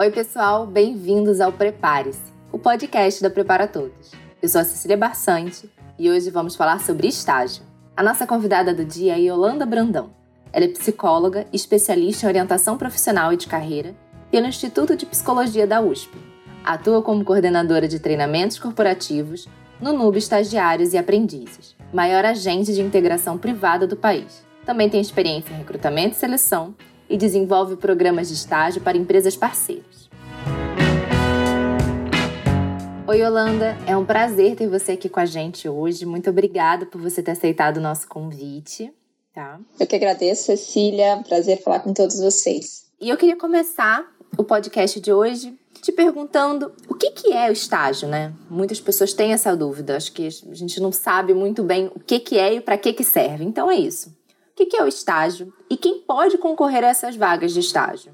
Oi, pessoal, bem-vindos ao Prepare-se, o podcast da Prepara Todos. Eu sou a Cecília Barçante e hoje vamos falar sobre estágio. A nossa convidada do dia é Yolanda Brandão. Ela é psicóloga e especialista em orientação profissional e de carreira pelo Instituto de Psicologia da USP. Atua como coordenadora de treinamentos corporativos no NUB Estagiários e Aprendizes, maior agente de integração privada do país. Também tem experiência em recrutamento e seleção e desenvolve programas de estágio para empresas parceiras. Oi, Yolanda, é um prazer ter você aqui com a gente hoje. Muito obrigada por você ter aceitado o nosso convite. Tá? Eu que agradeço, Cecília. Prazer falar com todos vocês. E eu queria começar o podcast de hoje te perguntando o que, que é o estágio, né? Muitas pessoas têm essa dúvida. Acho que a gente não sabe muito bem o que, que é e para que, que serve. Então é isso. O que é o estágio e quem pode concorrer a essas vagas de estágio?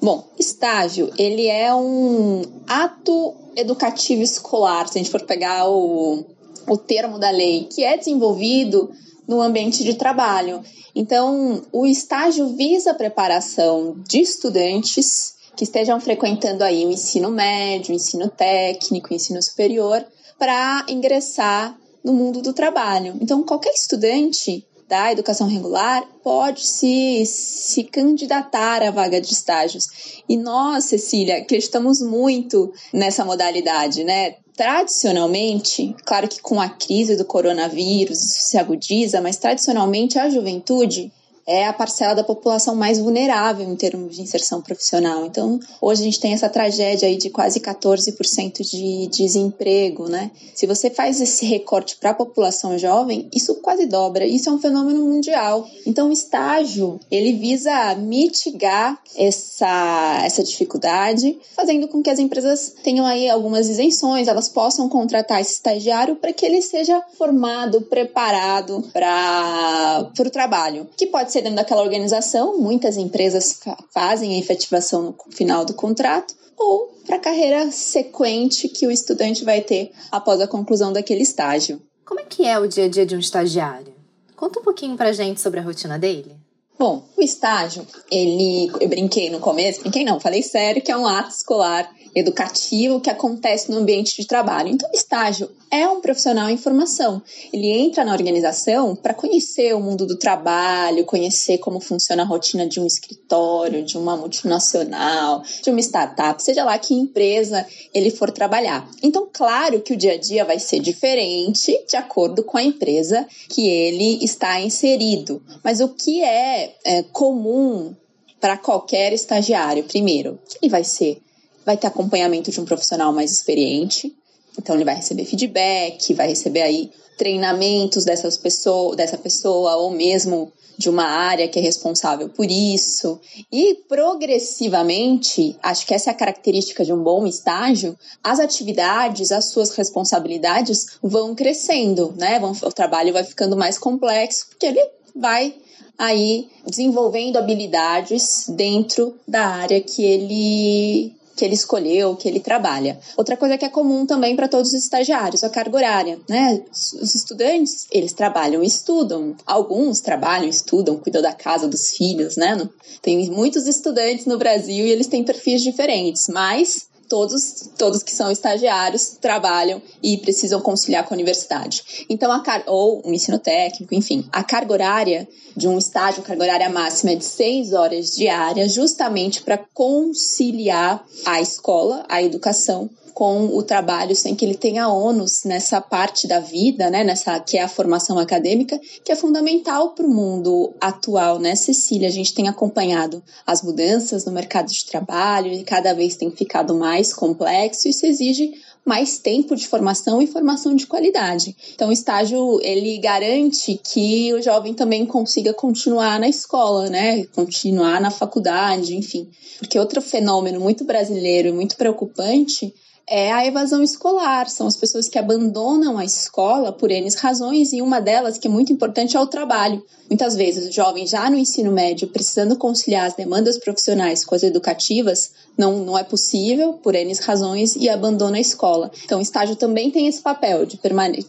Bom, estágio, ele é um ato educativo escolar, se a gente for pegar o, o termo da lei, que é desenvolvido no ambiente de trabalho. Então, o estágio visa a preparação de estudantes que estejam frequentando aí o ensino médio, o ensino técnico, o ensino superior, para ingressar no mundo do trabalho. Então, qualquer estudante da educação regular pode se, se candidatar à vaga de estágios. E nós, Cecília, acreditamos muito nessa modalidade, né? Tradicionalmente, claro que com a crise do coronavírus isso se agudiza, mas tradicionalmente a juventude é a parcela da população mais vulnerável em termos de inserção profissional. Então, hoje a gente tem essa tragédia aí de quase 14% de desemprego, né? Se você faz esse recorte para a população jovem, isso quase dobra. Isso é um fenômeno mundial. Então, o estágio, ele visa mitigar essa, essa dificuldade, fazendo com que as empresas tenham aí algumas isenções, elas possam contratar esse estagiário para que ele seja formado, preparado para o trabalho, que pode ser ser dentro daquela organização, muitas empresas fazem a efetivação no final do contrato, ou para a carreira sequente que o estudante vai ter após a conclusão daquele estágio. Como é que é o dia a dia de um estagiário? Conta um pouquinho pra gente sobre a rotina dele. Bom, o estágio, ele, eu brinquei no começo, brinquei não, falei sério que é um ato escolar educativo que acontece no ambiente de trabalho. Então, o estágio é um profissional em formação. Ele entra na organização para conhecer o mundo do trabalho, conhecer como funciona a rotina de um escritório, de uma multinacional, de uma startup, seja lá que empresa ele for trabalhar. Então, claro que o dia a dia vai ser diferente de acordo com a empresa que ele está inserido. Mas o que é, é comum para qualquer estagiário, primeiro, ele vai ser vai ter acompanhamento de um profissional mais experiente. Então ele vai receber feedback, vai receber aí treinamentos dessas pessoa, dessa pessoa ou mesmo de uma área que é responsável por isso. E progressivamente, acho que essa é a característica de um bom estágio, as atividades, as suas responsabilidades vão crescendo, né? O trabalho vai ficando mais complexo, porque ele vai aí desenvolvendo habilidades dentro da área que ele que ele escolheu, que ele trabalha. Outra coisa que é comum também para todos os estagiários, a carga horária, né? Os estudantes, eles trabalham e estudam. Alguns trabalham, estudam, cuidam da casa dos filhos, né? Tem muitos estudantes no Brasil e eles têm perfis diferentes, mas todos, todos que são estagiários trabalham e precisam conciliar com a universidade. Então, a car ou um ensino técnico, enfim, a carga horária de um estágio, a carga horária máxima é de seis horas diárias, justamente para conciliar a escola, a educação, com o trabalho sem que ele tenha ônus nessa parte da vida, né, nessa que é a formação acadêmica, que é fundamental para o mundo atual, né, Cecília? A gente tem acompanhado as mudanças no mercado de trabalho e cada vez tem ficado mais complexo. Isso exige mais tempo de formação e formação de qualidade. Então, o estágio ele garante que o jovem também consiga continuar na escola, né? Continuar na faculdade, enfim. Porque outro fenômeno muito brasileiro e muito preocupante é a evasão escolar. São as pessoas que abandonam a escola por N razões, e uma delas, que é muito importante, é o trabalho. Muitas vezes, o jovem já no ensino médio, precisando conciliar as demandas profissionais com as educativas, não, não é possível por N razões e abandona a escola. Então, o estágio também tem esse papel de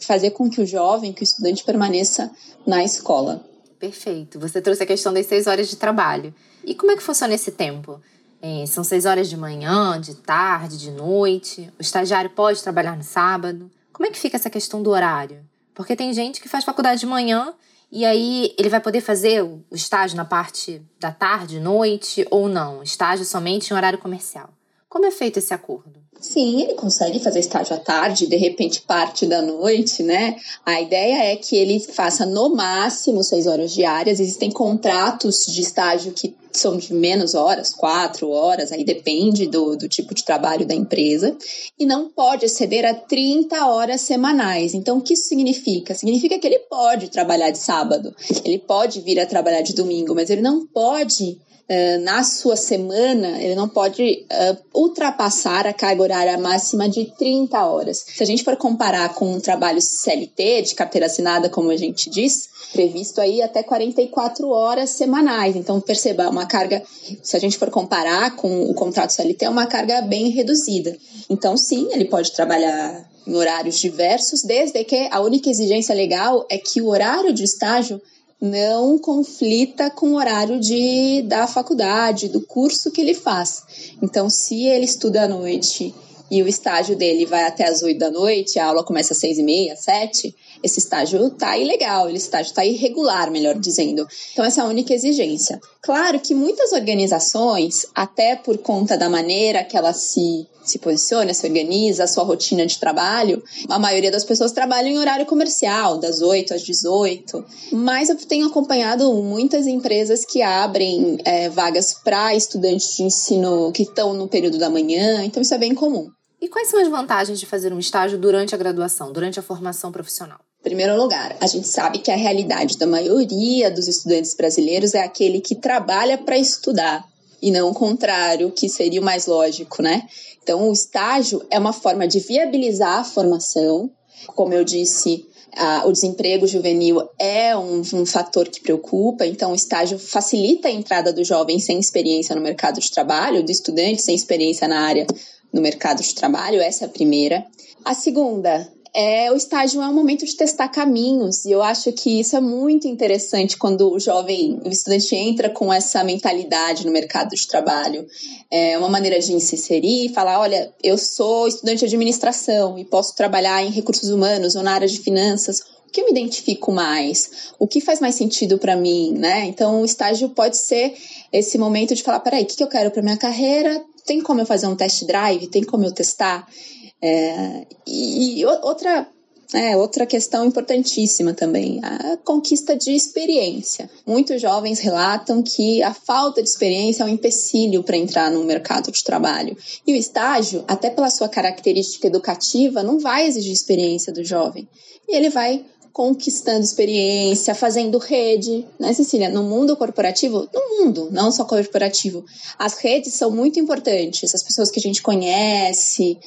fazer com que o jovem, que o estudante permaneça na escola. Perfeito. Você trouxe a questão das seis horas de trabalho. E como é que funciona esse tempo? É, são seis horas de manhã, de tarde, de noite. O estagiário pode trabalhar no sábado. Como é que fica essa questão do horário? Porque tem gente que faz faculdade de manhã e aí ele vai poder fazer o estágio na parte da tarde, noite ou não? Estágio somente em horário comercial. Como é feito esse acordo? Sim, ele consegue fazer estágio à tarde, de repente parte da noite, né? A ideia é que ele faça no máximo seis horas diárias. Existem contratos de estágio que são de menos horas, quatro horas, aí depende do, do tipo de trabalho da empresa, e não pode exceder a 30 horas semanais. Então, o que isso significa? Significa que ele pode trabalhar de sábado, ele pode vir a trabalhar de domingo, mas ele não pode Uh, na sua semana, ele não pode uh, ultrapassar a carga horária máxima de 30 horas. Se a gente for comparar com um trabalho CLT, de carteira assinada, como a gente diz, previsto aí até 44 horas semanais. Então, perceba, uma carga, se a gente for comparar com o contrato CLT, é uma carga bem reduzida. Então, sim, ele pode trabalhar em horários diversos, desde que a única exigência legal é que o horário de estágio não conflita com o horário de, da faculdade, do curso que ele faz. Então, se ele estuda à noite e o estágio dele vai até as 8 da noite, a aula começa às 6 e meia, 7, esse estágio tá ilegal, esse estágio tá irregular, melhor dizendo. Então, essa é a única exigência. Claro que muitas organizações, até por conta da maneira que ela se se posiciona, se organiza, a sua rotina de trabalho, a maioria das pessoas trabalham em horário comercial, das 8 às 18. Mas eu tenho acompanhado muitas empresas que abrem é, vagas para estudantes de ensino que estão no período da manhã, então isso é bem comum. E quais são as vantagens de fazer um estágio durante a graduação, durante a formação profissional? primeiro lugar, a gente sabe que a realidade da maioria dos estudantes brasileiros é aquele que trabalha para estudar e não o contrário, que seria o mais lógico, né? Então, o estágio é uma forma de viabilizar a formação. Como eu disse, o desemprego juvenil é um, um, fator que preocupa, então o estágio facilita a entrada do jovem sem experiência no mercado de trabalho, do estudante sem experiência na área no mercado de trabalho, essa é a primeira. A segunda, é, o estágio é um momento de testar caminhos, e eu acho que isso é muito interessante quando o jovem, o estudante entra com essa mentalidade no mercado de trabalho. É uma maneira de se inserir falar: olha, eu sou estudante de administração e posso trabalhar em recursos humanos ou na área de finanças. O que eu me identifico mais? O que faz mais sentido para mim, né? Então, o estágio pode ser esse momento de falar: peraí, o que eu quero para minha carreira? Tem como eu fazer um test drive? Tem como eu testar? É, e, outra é, outra questão importantíssima também, a conquista de experiência. Muitos jovens relatam que a falta de experiência é um empecilho para entrar no mercado de trabalho. E o estágio, até pela sua característica educativa, não vai exigir experiência do jovem. E ele vai conquistando experiência, fazendo rede, né, Cecília? No mundo corporativo, no mundo, não só corporativo, as redes são muito importantes, as pessoas que a gente conhece,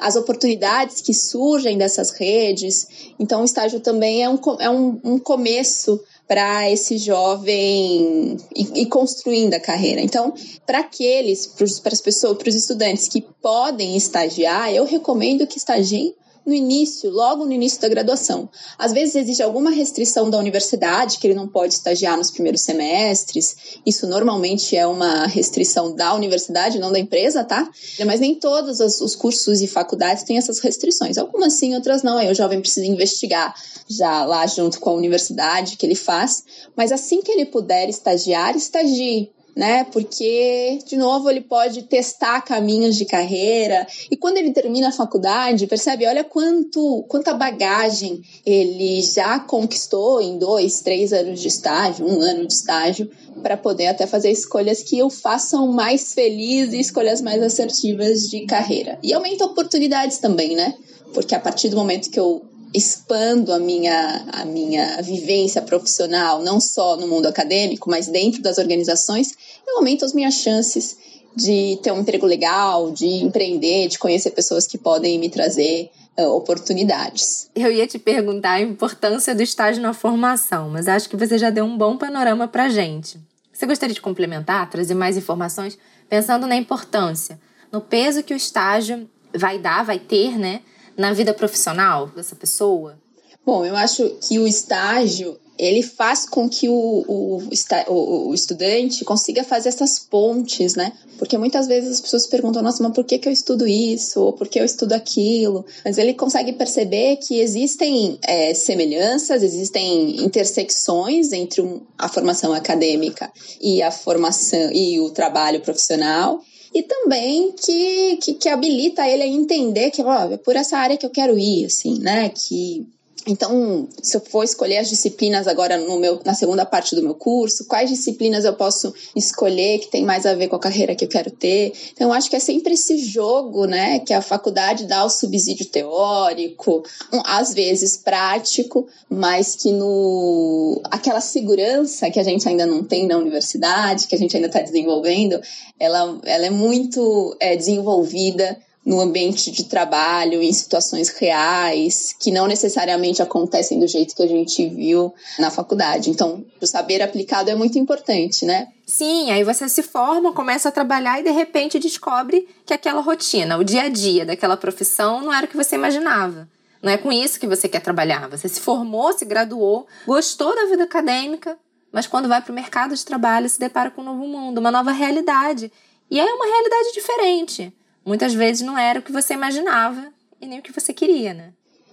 as oportunidades que surgem dessas redes. Então, o estágio também é um, é um, um começo para esse jovem e, construindo a carreira. Então, para aqueles, para as pessoas, para os estudantes que podem estagiar, eu recomendo que estagiem no início, logo no início da graduação. Às vezes existe alguma restrição da universidade, que ele não pode estagiar nos primeiros semestres. Isso normalmente é uma restrição da universidade, não da empresa, tá? Mas nem todos os cursos e faculdades têm essas restrições. Algumas sim, outras não. Aí o jovem precisa investigar já lá junto com a universidade que ele faz. Mas assim que ele puder estagiar, estagie né? Porque, de novo, ele pode testar caminhos de carreira. E quando ele termina a faculdade, percebe, olha quanto, quanta bagagem ele já conquistou em dois, três anos de estágio, um ano de estágio, para poder até fazer escolhas que o façam mais feliz e escolhas mais assertivas de carreira. E aumenta oportunidades também, né? Porque a partir do momento que eu expando a minha, a minha vivência profissional, não só no mundo acadêmico, mas dentro das organizações, eu aumento as minhas chances de ter um emprego legal, de empreender, de conhecer pessoas que podem me trazer uh, oportunidades. Eu ia te perguntar a importância do estágio na formação, mas acho que você já deu um bom panorama para gente. Você gostaria de complementar, trazer mais informações, pensando na importância, no peso que o estágio vai dar, vai ter, né, na vida profissional dessa pessoa? Bom, eu acho que o estágio ele faz com que o, o, o, estudante consiga fazer essas pontes, né? Porque muitas vezes as pessoas perguntam, nossa, mas por que, que eu estudo isso? Ou por que eu estudo aquilo? Mas ele consegue perceber que existem é, semelhanças, existem intersecções entre a formação acadêmica e a formação e o trabalho profissional e também que, que, que, habilita ele a entender que ó, é por essa área que eu quero ir, assim, né? Que então, se eu for escolher as disciplinas agora no meu, na segunda parte do meu curso, quais disciplinas eu posso escolher que tem mais a ver com a carreira que eu quero ter? Então, eu acho que é sempre esse jogo, né, que a faculdade dá o subsídio teórico, um, às vezes prático, mas que no aquela segurança que a gente ainda não tem na universidade, que a gente ainda está desenvolvendo, ela, ela é muito é, desenvolvida no ambiente de trabalho, em situações reais, que não necessariamente acontecem do jeito que a gente viu na faculdade. Então, o saber aplicado é muito importante, né? Sim, aí você se forma, começa a trabalhar e de repente descobre que aquela rotina, o dia a dia daquela profissão não era o que você imaginava. Não é com isso que você quer trabalhar. Você se formou, se graduou, gostou da vida acadêmica, mas quando vai para o mercado de trabalho se depara com um novo mundo, uma nova realidade. E é uma realidade diferente muitas vezes não era o que você imaginava e nem o que você queria, né?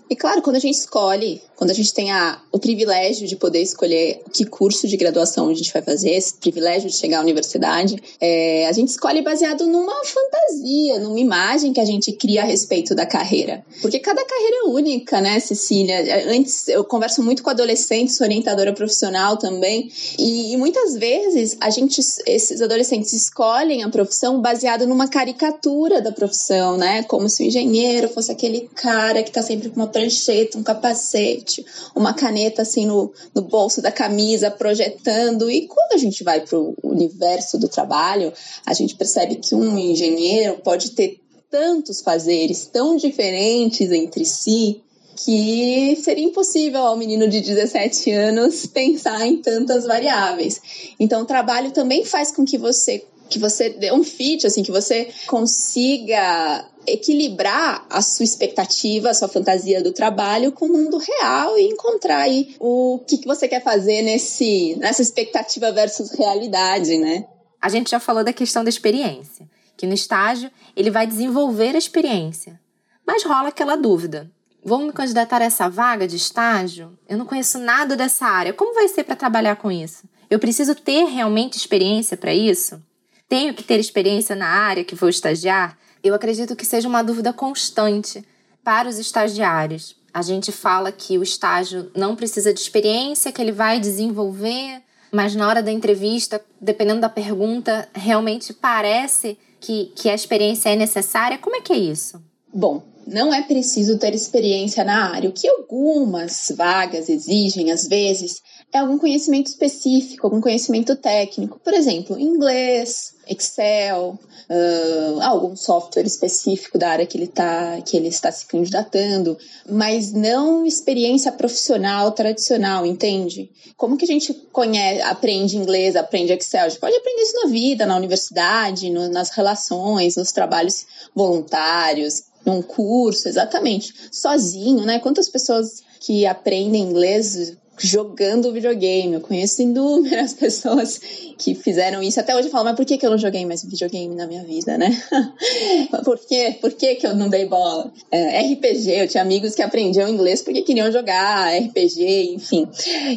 E claro, quando a gente escolhe, quando a gente tem a, o privilégio de poder escolher que curso de graduação a gente vai fazer, esse privilégio de chegar à universidade, é, a gente escolhe baseado numa fantasia, numa imagem que a gente cria a respeito da carreira. Porque cada carreira é única, né, Cecília? Antes, eu converso muito com adolescentes, sou orientadora profissional também, e, e muitas vezes a gente, esses adolescentes escolhem a profissão baseado numa caricatura da profissão, né? Como se o engenheiro fosse aquele cara que tá sempre com uma prancheta, um capacete, uma caneta assim no, no bolso da camisa, projetando. E quando a gente vai para o universo do trabalho, a gente percebe que um engenheiro pode ter tantos fazeres tão diferentes entre si que seria impossível ao menino de 17 anos pensar em tantas variáveis. Então, o trabalho também faz com que você que você dê um fit, assim, que você consiga equilibrar a sua expectativa, a sua fantasia do trabalho com o mundo real e encontrar aí o que, que você quer fazer nesse, nessa expectativa versus realidade, né? A gente já falou da questão da experiência, que no estágio ele vai desenvolver a experiência. Mas rola aquela dúvida. Vou me candidatar a essa vaga de estágio? Eu não conheço nada dessa área. Como vai ser para trabalhar com isso? Eu preciso ter realmente experiência para isso? Tenho que ter experiência na área que vou estagiar? eu acredito que seja uma dúvida constante para os estagiários. A gente fala que o estágio não precisa de experiência, que ele vai desenvolver, mas na hora da entrevista, dependendo da pergunta, realmente parece que, que a experiência é necessária. Como é que é isso? Bom, não é preciso ter experiência na área. O que algumas vagas exigem, às vezes, é algum conhecimento específico, algum conhecimento técnico. Por exemplo, inglês, Excel, uh, algum software específico da área que ele, tá, que ele está se candidatando, mas não experiência profissional tradicional, entende? Como que a gente conhece, aprende inglês, aprende Excel? A gente pode aprender isso na vida, na universidade, no, nas relações, nos trabalhos voluntários, num curso, exatamente. Sozinho, né? Quantas pessoas que aprendem inglês jogando videogame. Eu conheço inúmeras pessoas que fizeram isso. Até hoje eu falo, mas por que, que eu não joguei mais videogame na minha vida, né? por quê? Por que, que eu não dei bola? É, RPG, eu tinha amigos que aprendiam inglês porque queriam jogar RPG, enfim.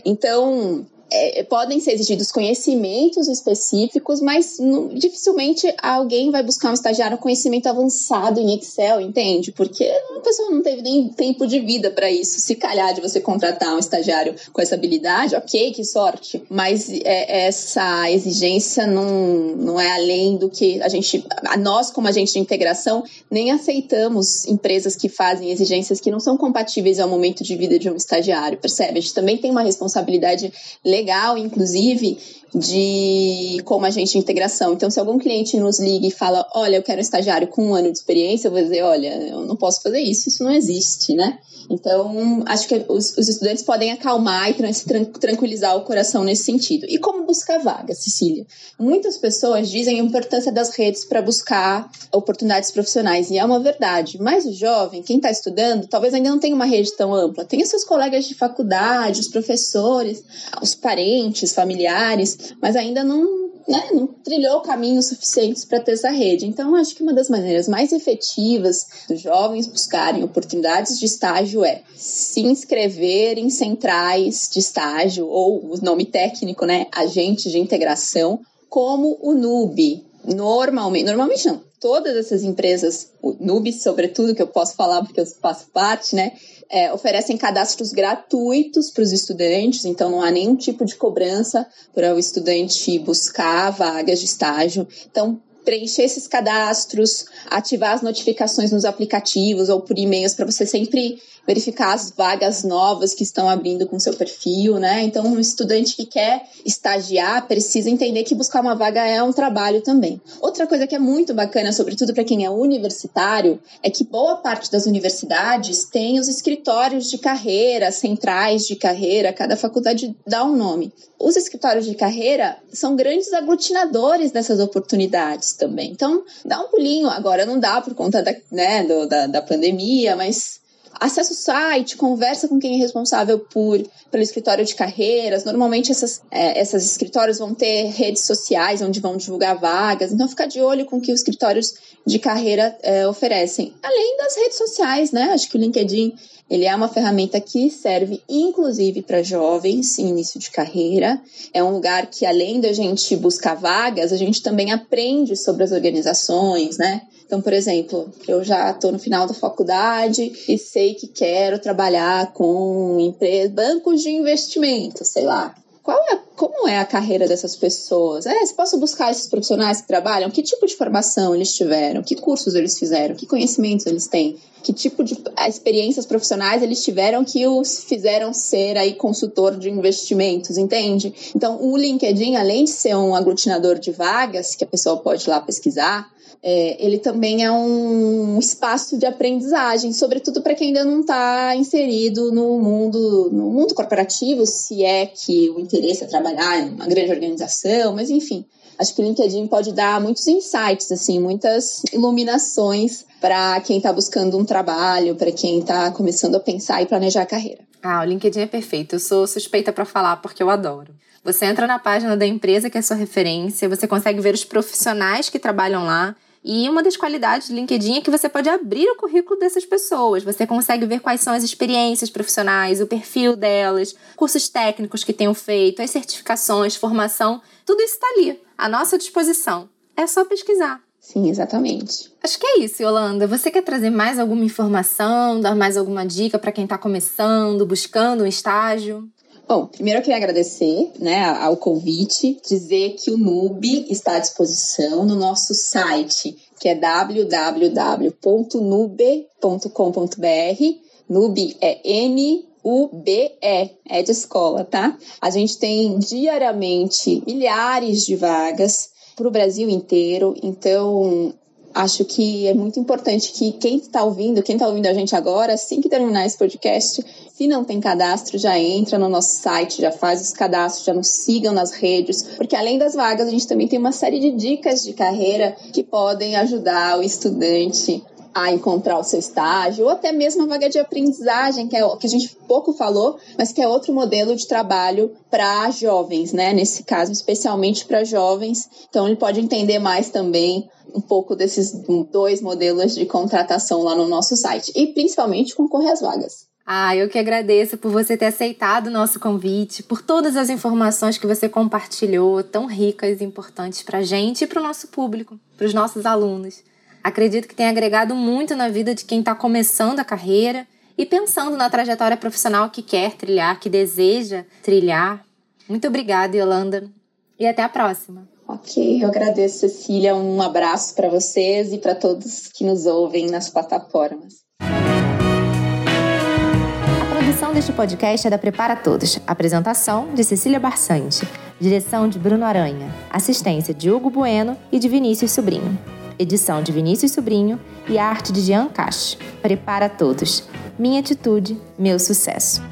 Então, é, podem ser exigidos conhecimentos específicos, mas não, dificilmente alguém vai buscar um estagiário com conhecimento avançado em Excel, entende? Porque a pessoa não teve nem tempo de vida para isso. Se calhar de você contratar um estagiário com essa habilidade, ok, que sorte. Mas é, essa exigência não, não é além do que a gente, a nós como agente de integração, nem aceitamos empresas que fazem exigências que não são compatíveis ao momento de vida de um estagiário, percebe? A gente também tem uma responsabilidade legal legal, inclusive, de como agente de integração. Então, se algum cliente nos liga e fala, olha, eu quero um estagiário com um ano de experiência, eu vou dizer, olha, eu não posso fazer isso, isso não existe, né? Então, acho que os, os estudantes podem acalmar e tranquilizar o coração nesse sentido. E como buscar vaga, Cecília? Muitas pessoas dizem a importância das redes para buscar oportunidades profissionais, e é uma verdade. Mas o jovem, quem está estudando, talvez ainda não tenha uma rede tão ampla. Tem os seus colegas de faculdade, os professores, os parentes, familiares, mas ainda não, né, não trilhou caminhos suficientes para ter essa rede. Então, acho que uma das maneiras mais efetivas dos jovens buscarem oportunidades de estágio é se inscrever em centrais de estágio, ou o nome técnico, né, agentes de integração, como o NUB. Normalmente, normalmente não, todas essas empresas, o Nube, sobretudo, que eu posso falar porque eu faço parte, né, é, oferecem cadastros gratuitos para os estudantes, então não há nenhum tipo de cobrança para o estudante buscar vagas de estágio. Então, preencher esses cadastros, ativar as notificações nos aplicativos ou por e-mails para você sempre verificar as vagas novas que estão abrindo com seu perfil, né? Então, um estudante que quer estagiar precisa entender que buscar uma vaga é um trabalho também. Outra coisa que é muito bacana, sobretudo para quem é universitário, é que boa parte das universidades tem os escritórios de carreira, centrais de carreira, cada faculdade dá um nome. Os escritórios de carreira são grandes aglutinadores dessas oportunidades também. Então, dá um pulinho. Agora não dá por conta da, né, do, da, da pandemia, mas acessa o site, conversa com quem é responsável por pelo escritório de carreiras. Normalmente essas, é, essas escritórios vão ter redes sociais onde vão divulgar vagas. Então fica de olho com o que os escritórios de carreira é, oferecem. Além das redes sociais, né? Acho que o LinkedIn ele é uma ferramenta que serve inclusive para jovens em início de carreira. É um lugar que, além da gente buscar vagas, a gente também aprende sobre as organizações, né? Então, por exemplo, eu já estou no final da faculdade e sei que quero trabalhar com empresas, bancos de investimento, sei lá. Qual é, como é a carreira dessas pessoas? É, se posso buscar esses profissionais que trabalham? Que tipo de formação eles tiveram? Que cursos eles fizeram? Que conhecimentos eles têm? Que tipo de experiências profissionais eles tiveram que os fizeram ser aí consultor de investimentos, entende? Então, o LinkedIn, além de ser um aglutinador de vagas que a pessoa pode ir lá pesquisar, é, ele também é um espaço de aprendizagem, sobretudo para quem ainda não está inserido no mundo, no mundo corporativo, se é que o interesse é trabalhar em uma grande organização, mas enfim. Acho que o LinkedIn pode dar muitos insights, assim, muitas iluminações para quem está buscando um trabalho, para quem está começando a pensar e planejar a carreira. Ah, o LinkedIn é perfeito. Eu sou suspeita para falar porque eu adoro. Você entra na página da empresa que é sua referência, você consegue ver os profissionais que trabalham lá e uma das qualidades do LinkedIn é que você pode abrir o currículo dessas pessoas. Você consegue ver quais são as experiências profissionais, o perfil delas, cursos técnicos que tenham feito, as certificações, formação. Tudo isso está ali, à nossa disposição. É só pesquisar. Sim, exatamente. Acho que é isso, Yolanda. Você quer trazer mais alguma informação, dar mais alguma dica para quem está começando, buscando um estágio? Bom, primeiro eu queria agradecer né, ao convite, dizer que o NUB está à disposição no nosso site, que é www.nube.com.br. NUB é N UBE, é de escola, tá? A gente tem diariamente milhares de vagas para o Brasil inteiro, então acho que é muito importante que quem está ouvindo, quem está ouvindo a gente agora, assim que terminar esse podcast, se não tem cadastro, já entra no nosso site, já faz os cadastros, já nos sigam nas redes, porque além das vagas, a gente também tem uma série de dicas de carreira que podem ajudar o estudante a encontrar o seu estágio, ou até mesmo a vaga de aprendizagem, que é que a gente pouco falou, mas que é outro modelo de trabalho para jovens, né? Nesse caso, especialmente para jovens. Então, ele pode entender mais também um pouco desses dois modelos de contratação lá no nosso site e principalmente concorrer às vagas. Ah, eu que agradeço por você ter aceitado o nosso convite, por todas as informações que você compartilhou, tão ricas e importantes para a gente e para o nosso público, para os nossos alunos. Acredito que tem agregado muito na vida de quem está começando a carreira e pensando na trajetória profissional que quer trilhar, que deseja trilhar. Muito obrigada, Yolanda, e até a próxima. Ok, eu agradeço, Cecília. Um abraço para vocês e para todos que nos ouvem nas plataformas. Produção deste podcast é da Prepara Todos. Apresentação de Cecília Barsante. Direção de Bruno Aranha. Assistência de Hugo Bueno e de Vinícius Sobrinho. Edição de Vinícius Sobrinho e arte de Jean Cache. Prepara todos. Minha atitude, meu sucesso.